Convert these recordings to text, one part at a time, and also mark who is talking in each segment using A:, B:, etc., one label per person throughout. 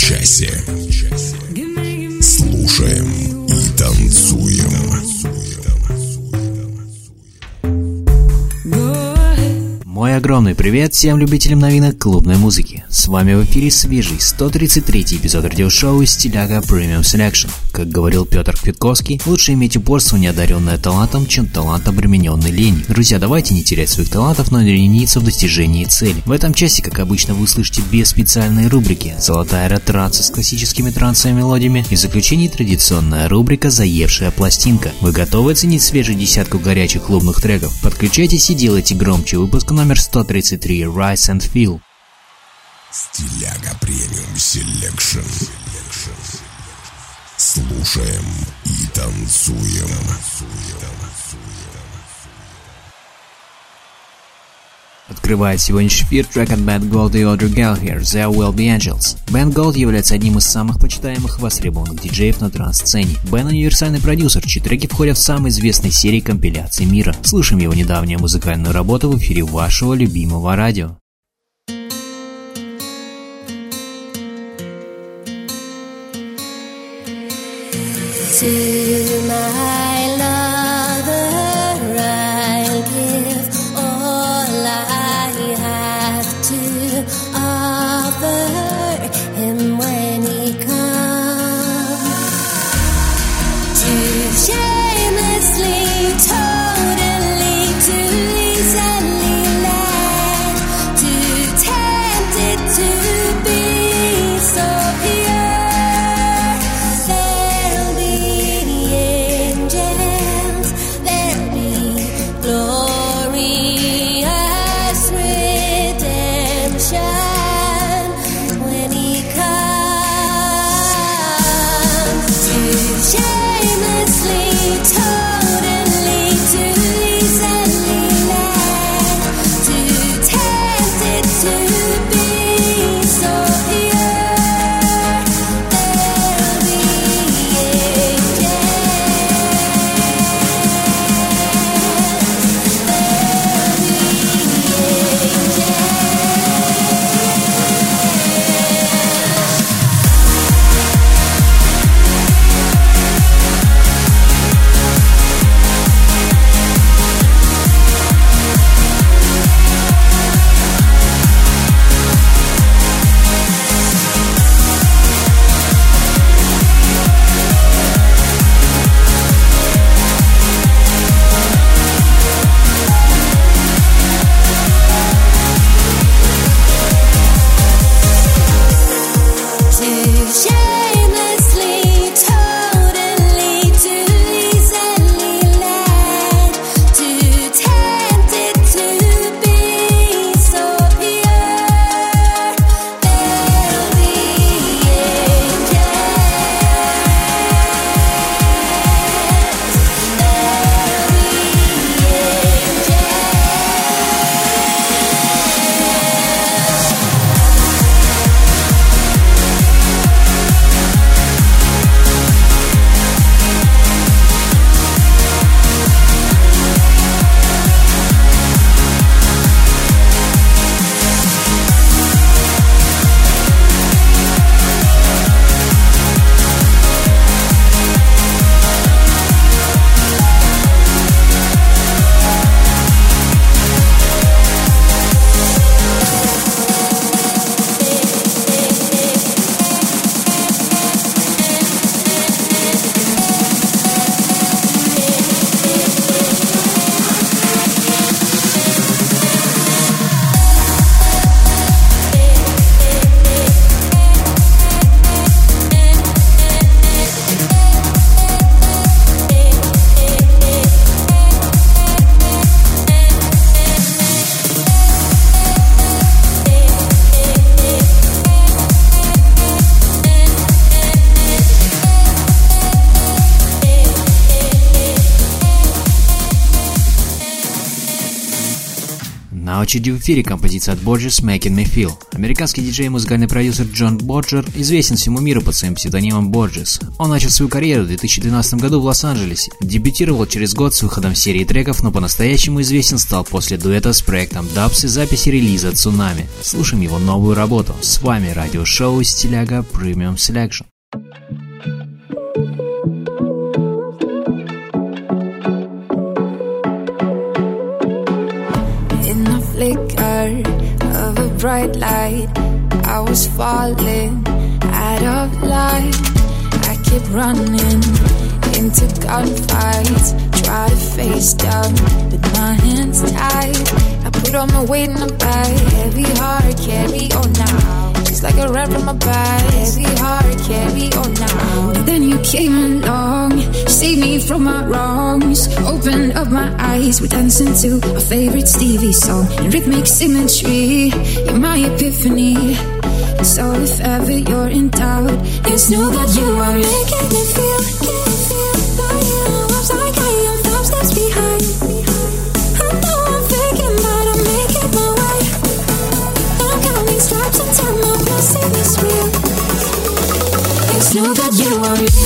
A: Часе.
B: Привет всем любителям новинок клубной музыки. С вами в эфире свежий 133 эпизод радиошоу «Стиляга Premium Selection». Как говорил Петр Квитковский, лучше иметь упорство, неодаренное талантом, чем талант, обремененный ленью. Друзья, давайте не терять своих талантов, но не лениться в достижении цели. В этом часе, как обычно, вы услышите две специальные рубрики «Золотая ретранса» с классическими трансовыми мелодиями и в заключении традиционная рубрика «Заевшая пластинка». Вы готовы оценить свежую десятку горячих клубных треков? Подключайтесь и делайте громче выпуск номер 133 «Rise and Feel».
A: Стиляга Premium Selection. Слушаем и танцуем.
B: Открывает сегодняшний эфир трек от Ben Gold и Audrey Gallagher «There Will Be Angels». Бен Голд является одним из самых почитаемых востребованных диджеев на транс-сцене. Бен – универсальный продюсер, чьи треки входят в самые известные серии компиляций мира. Слушаем его недавнюю музыкальную работу в эфире вашего любимого радио.
C: To my
B: Очереди в эфире композиция от Borges «Making Me Feel». Американский диджей и музыкальный продюсер Джон Боджер известен всему миру под своим псевдонимом Borges. Он начал свою карьеру в 2012 году в Лос-Анджелесе. Дебютировал через год с выходом серии треков, но по-настоящему известен стал после дуэта с проектом Dubs и записи релиза «Цунами». Слушаем его новую работу. С вами радиошоу «Стиляга Premium Selection».
D: Bright light, I was falling out of line. I kept running into gunfights, try to face down with my hands tied. I put on my weight and I bag, heavy heart, carry on now. Like a rat from my back, heavy heart, carry on now. Then you came along, saved me from my wrongs, opened up my eyes, we're dancing to our favorite Stevie song. In rhythmic symmetry, you're my epiphany. So if ever you're in doubt, just know that you are making me feel, like you.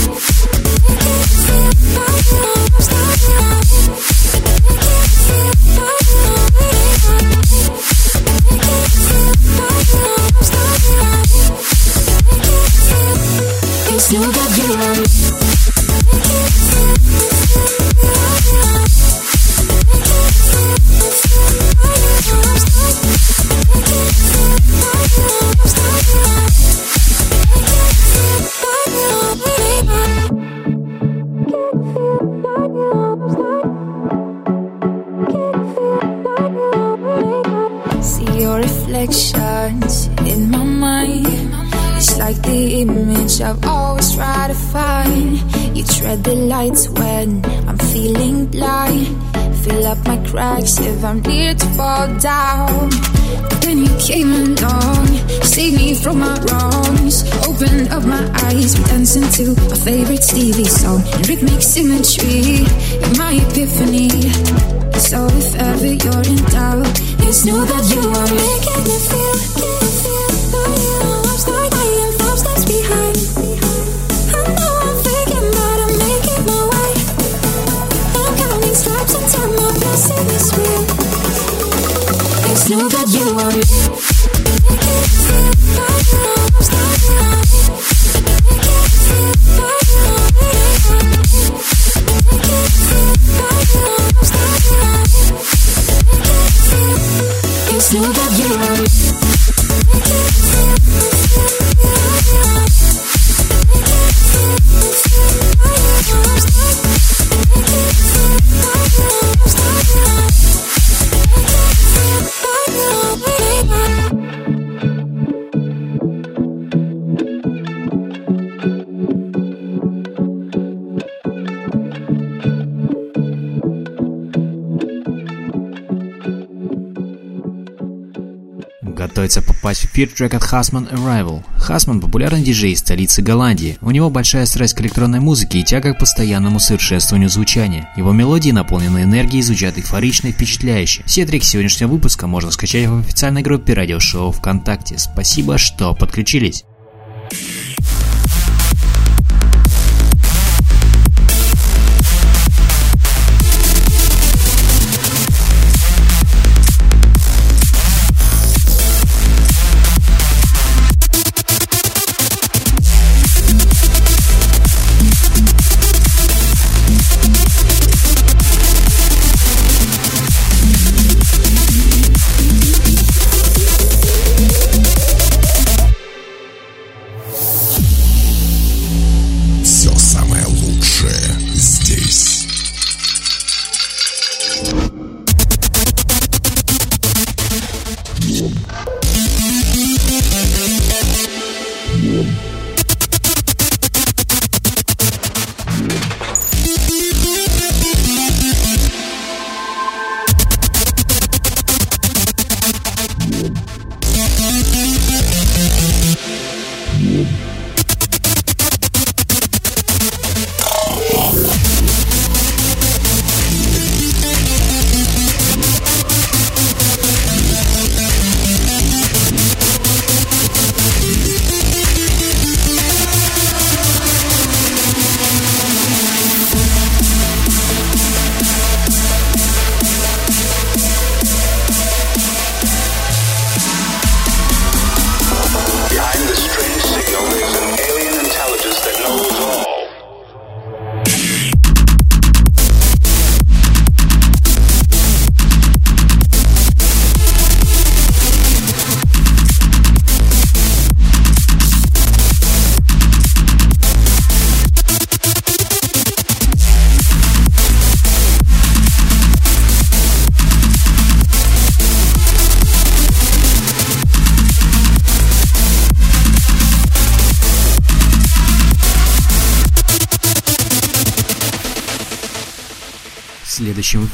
B: Эфир трек от Хасман Arrival. Хасман – популярный диджей из столицы Голландии. У него большая страсть к электронной музыке и тяга к постоянному совершенствованию звучания. Его мелодии, наполненные энергией, звучат эйфорично и впечатляюще. Все треки сегодняшнего выпуска можно скачать в официальной группе радиошоу ВКонтакте. Спасибо, что подключились.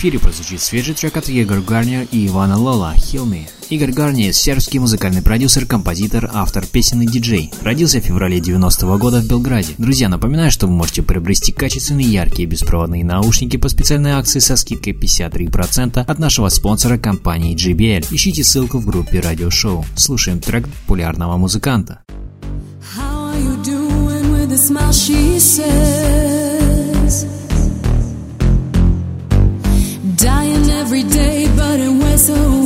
B: эфире прозвучит свежий трек от Егор Гарния и Ивана Лола «Хилми». Игорь Гарни – сербский музыкальный продюсер, композитор, автор песен и диджей. Родился в феврале 90 года в Белграде. Друзья, напоминаю, что вы можете приобрести качественные яркие беспроводные наушники по специальной акции со скидкой 53% от нашего спонсора компании JBL. Ищите ссылку в группе радиошоу. Слушаем трек популярного музыканта.
E: How are you doing with the smile she said? so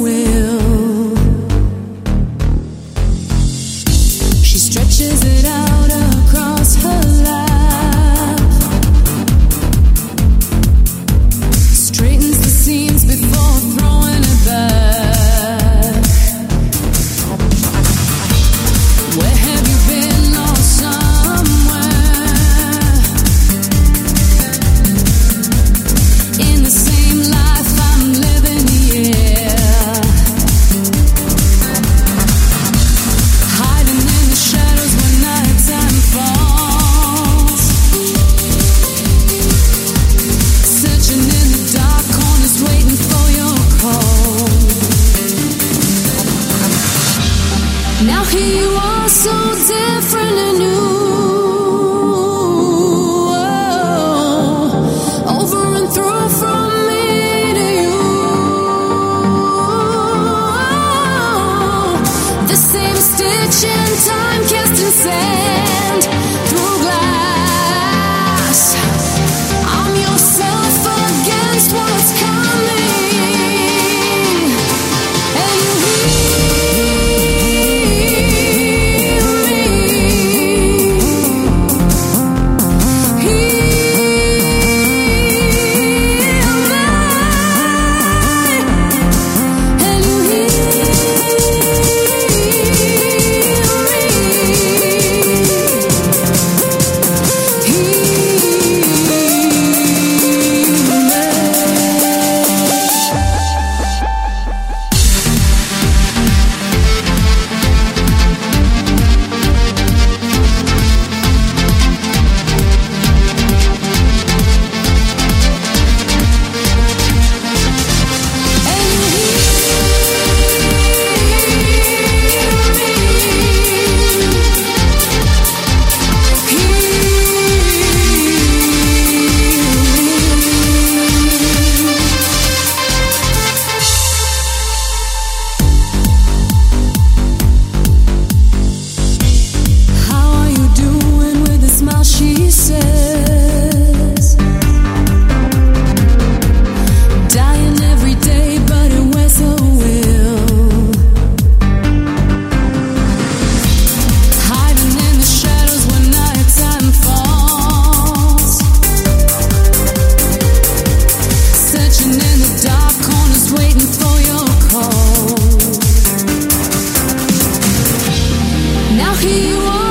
B: nog hier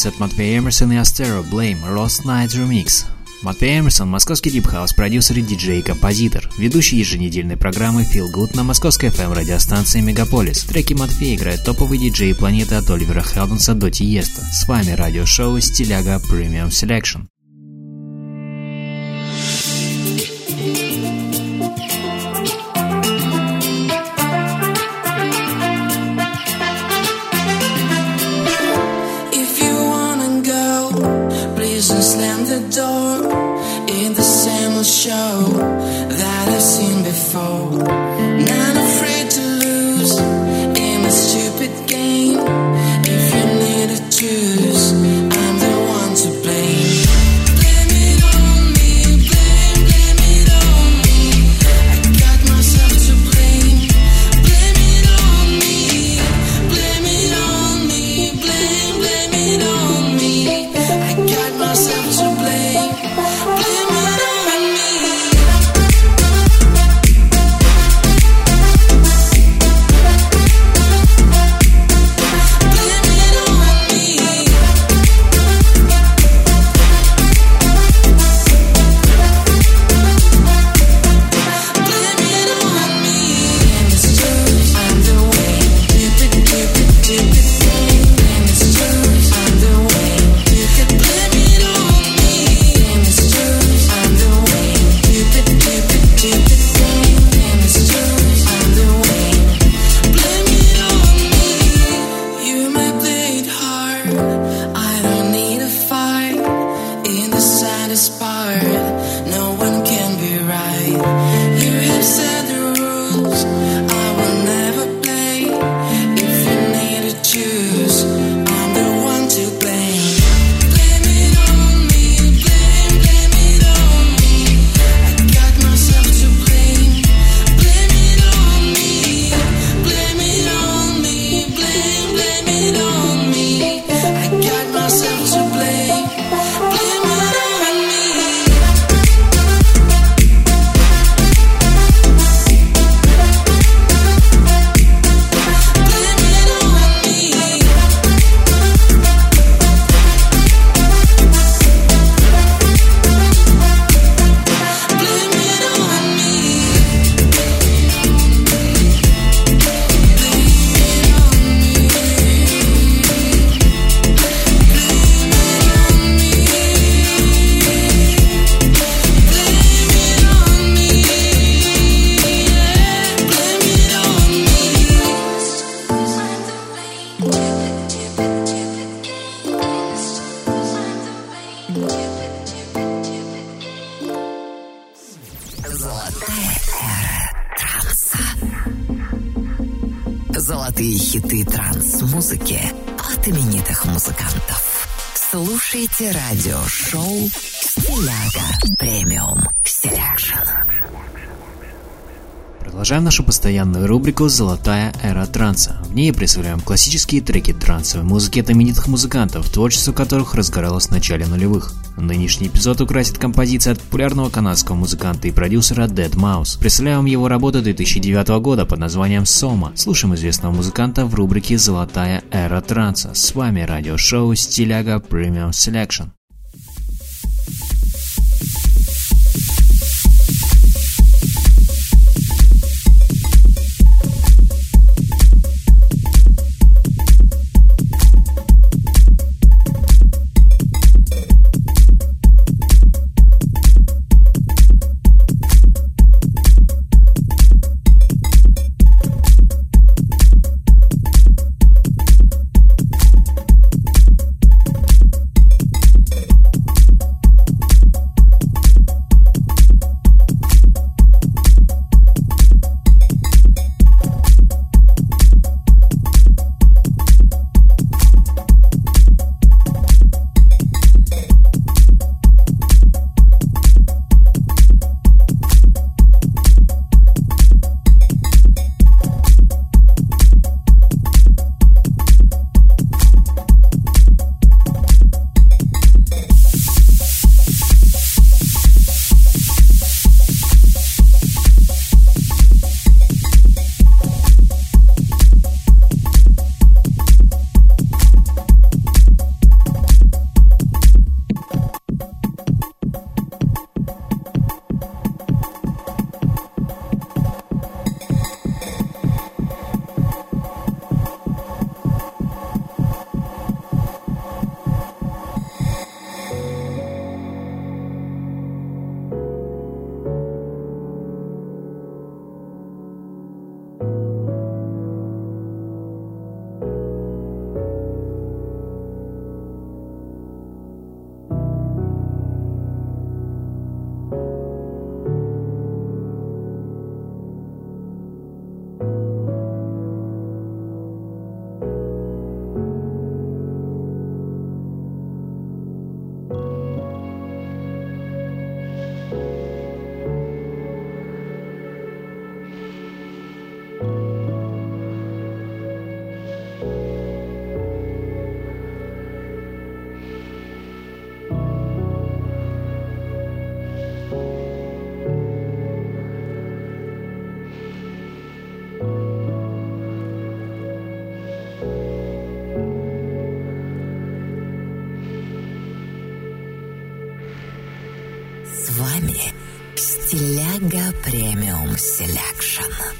B: Hits от Матвея Эмерсона и Астеро, Blame, Lost Night Remix. Матвей Эмерсон – московский дипхаус, продюсер и диджей, композитор, ведущий еженедельной программы Feel Good на московской FM эм радиостанции Мегаполис. Треки Матвея играют топовые диджеи планеты от Оливера Хелденса до Тиеста. С вами радиошоу «Стиляга Premium Selection».
F: show.
B: Продолжаем нашу постоянную рубрику «Золотая эра транса». В ней представляем классические треки трансовой музыки от именитых музыкантов, творчество которых разгоралось в начале нулевых. Нынешний эпизод украсит композиция от популярного канадского музыканта и продюсера Dead Mouse. Представляем его работу 2009 года под названием «Сома». Слушаем известного музыканта в рубрике «Золотая эра транса». С вами радиошоу «Стиляга Premium Selection».
G: Премиум селекшн.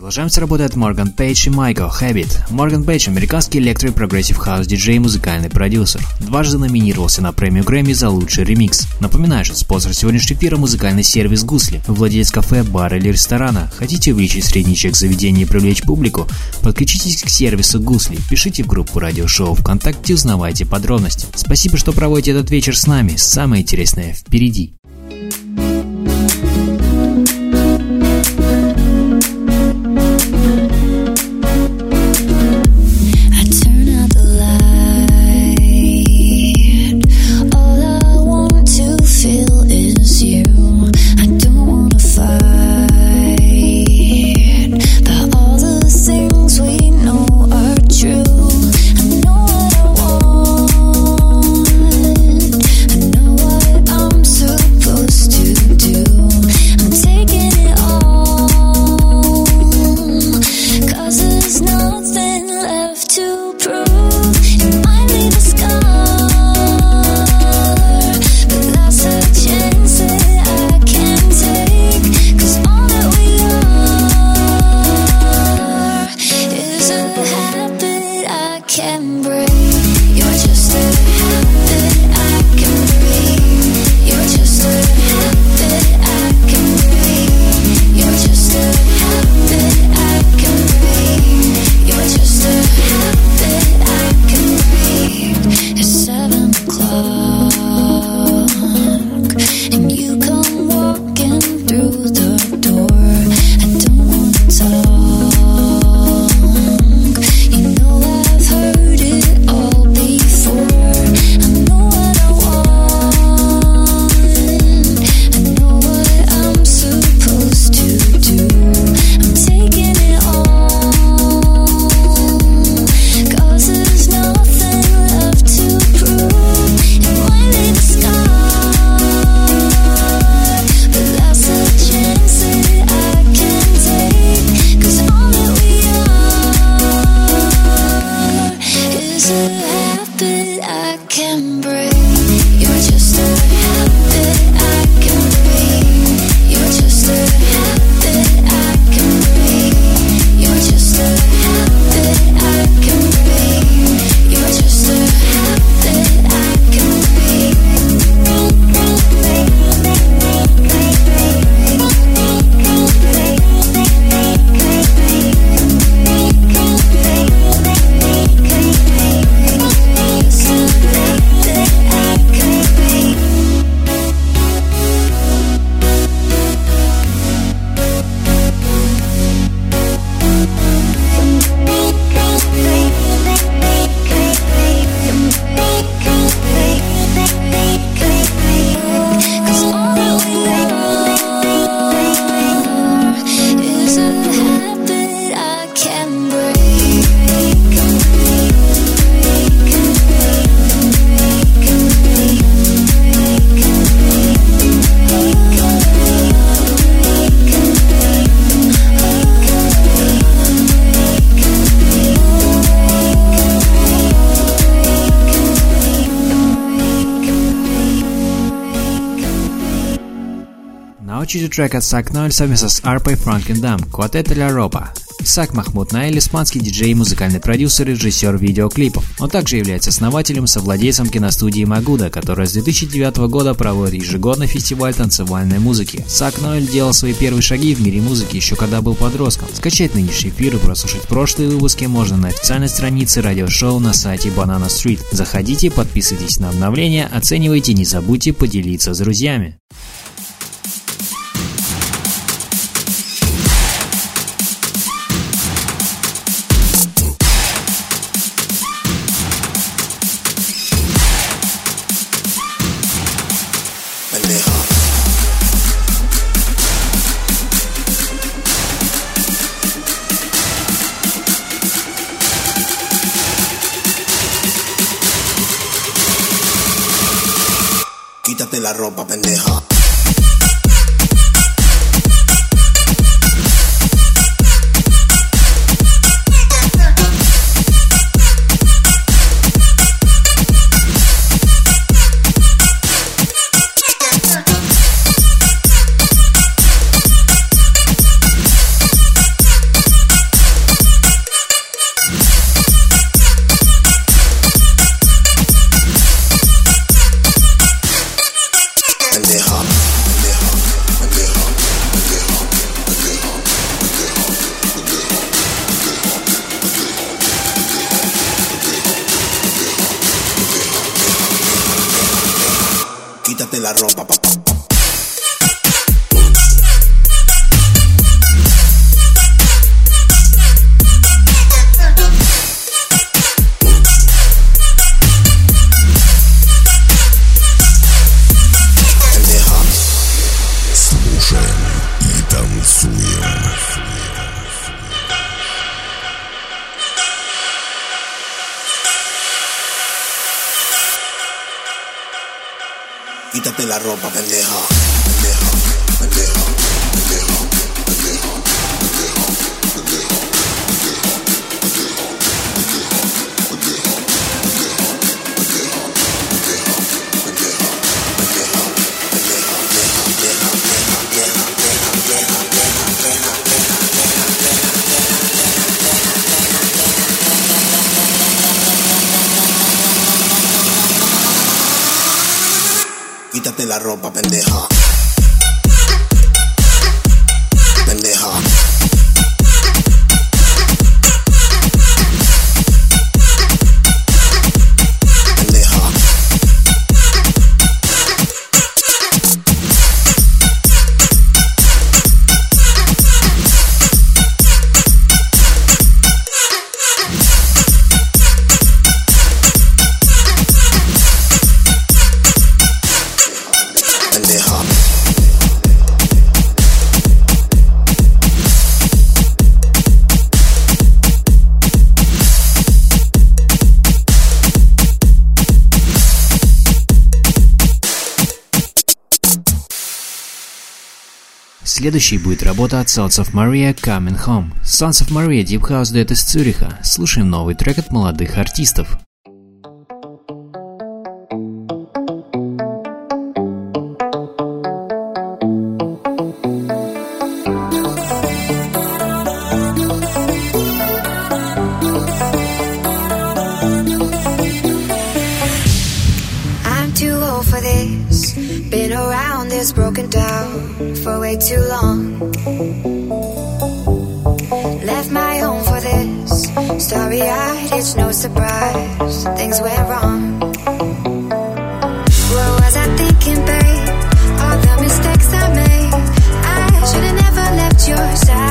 B: Продолжаем с работой от Морган Пейдж и Майкл Habit. Морган Пейдж – американский электро прогрессив хаус диджей и музыкальный продюсер. Дважды номинировался на премию Грэмми за лучший ремикс. Напоминаю, что спонсор сегодняшнего эфира – музыкальный сервис Гусли, владелец кафе, бара или ресторана. Хотите увеличить средний чек заведения и привлечь публику? Подключитесь к сервису Гусли, пишите в группу радиошоу ВКонтакте, узнавайте подробности. Спасибо, что проводите этот вечер с нами. Самое интересное впереди.
H: I know
B: Очереди трек от Сак Ноэль совместно с Арпой Франкендам «Квартет Ля Ропа». Исаак Махмуд Наэль – испанский диджей, музыкальный продюсер и режиссер видеоклипов. Он также является основателем совладельцем киностудии Магуда, которая с 2009 года проводит ежегодный фестиваль танцевальной музыки. Сак Ноэль делал свои первые шаги в мире музыки еще когда был подростком. Скачать нынешний эфир и прослушать прошлые выпуски можно на официальной странице радиошоу на сайте Banana Street. Заходите, подписывайтесь на обновления, оценивайте, не забудьте поделиться с друзьями.
I: La ropa, pendeja. La ropa, pendeja.
B: Следующей будет работа от Sons of Maria Coming Home. Sons of Maria Deep House дуэт из Цюриха. Слушаем новый трек от молодых артистов.
J: This, broken down for way too long. Left my home for this. Starry eyed, it's no surprise. Things went wrong. What was I thinking, babe? All the mistakes I made. I should've never left your side.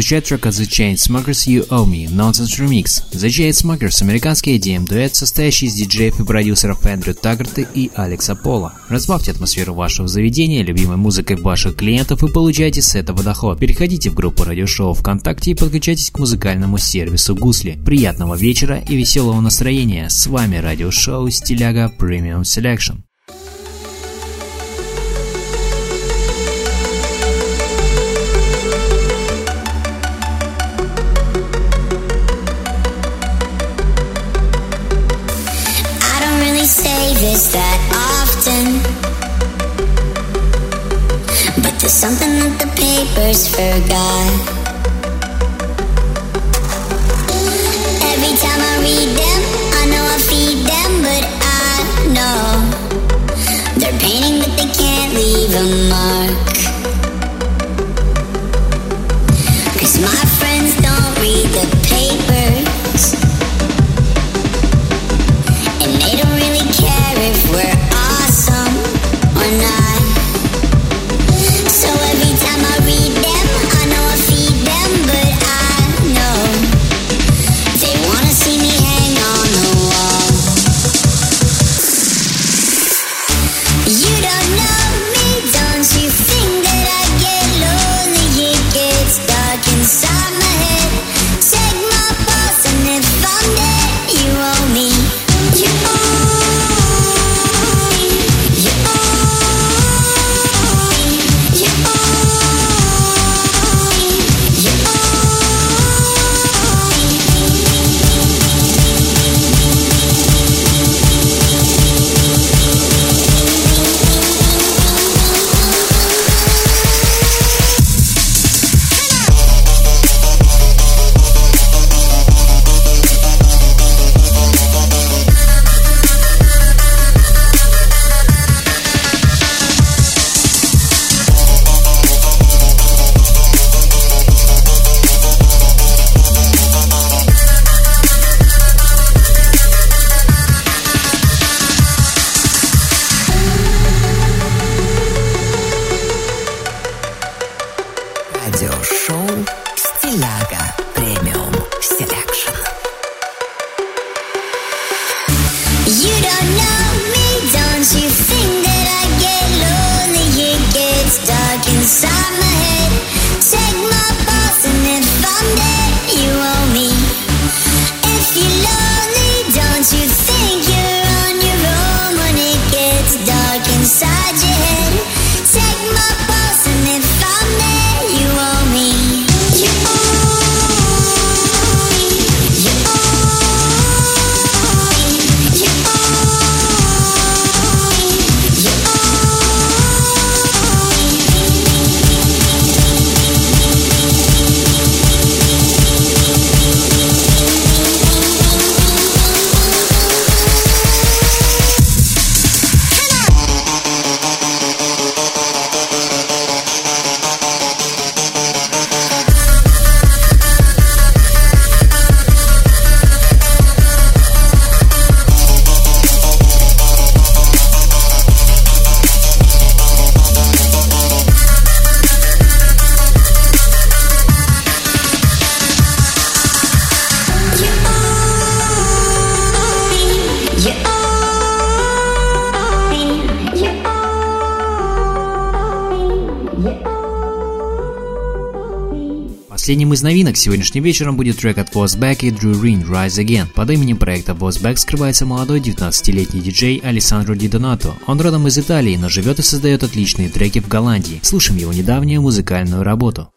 B: Прозвучать трек от The Chainsmokers You Owe Me, Nonsense Remix. The Chainsmokers – американский EDM-дуэт, состоящий из диджеев и продюсеров Эндрю Таггарта и Алекса Пола. Разбавьте атмосферу вашего заведения любимой музыкой ваших клиентов и получайте с этого доход. Переходите в группу радиошоу ВКонтакте и подключайтесь к музыкальному сервису Гусли. Приятного вечера и веселого настроения. С вами радиошоу Стиляга Premium Selection.
K: God.
B: Последним из новинок сегодняшним вечером будет трек от Возбек и Drew Rin Rise Again. Под именем проекта Возбек скрывается молодой 19-летний диджей Алессандро Ди Донато. Он родом из Италии, но живет и создает отличные треки в Голландии. Слушаем его недавнюю музыкальную работу.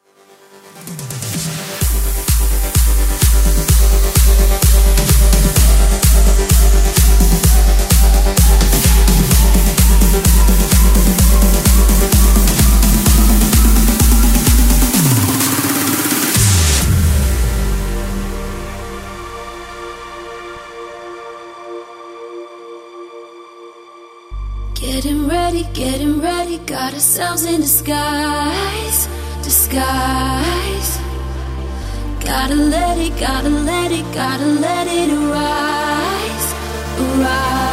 E: Ourselves in disguise, disguise. Gotta let it, gotta let it, gotta let it arise, arise.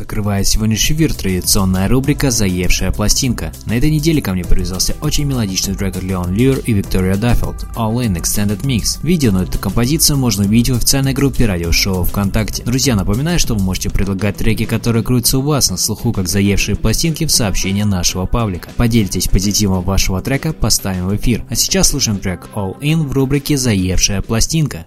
B: Закрывает сегодняшний эфир традиционная рубрика «Заевшая пластинка». На этой неделе ко мне привязался очень мелодичный трек от Леон Люр и Виктория Даффилд «All In Extended Mix». Видео на эту композицию можно увидеть в официальной группе радиошоу ВКонтакте. Друзья, напоминаю, что вы можете предлагать треки, которые крутятся у вас на слуху, как «Заевшие пластинки» в сообщении нашего паблика. Поделитесь позитивом вашего трека, поставим в эфир. А сейчас слушаем трек «All In» в рубрике «Заевшая пластинка».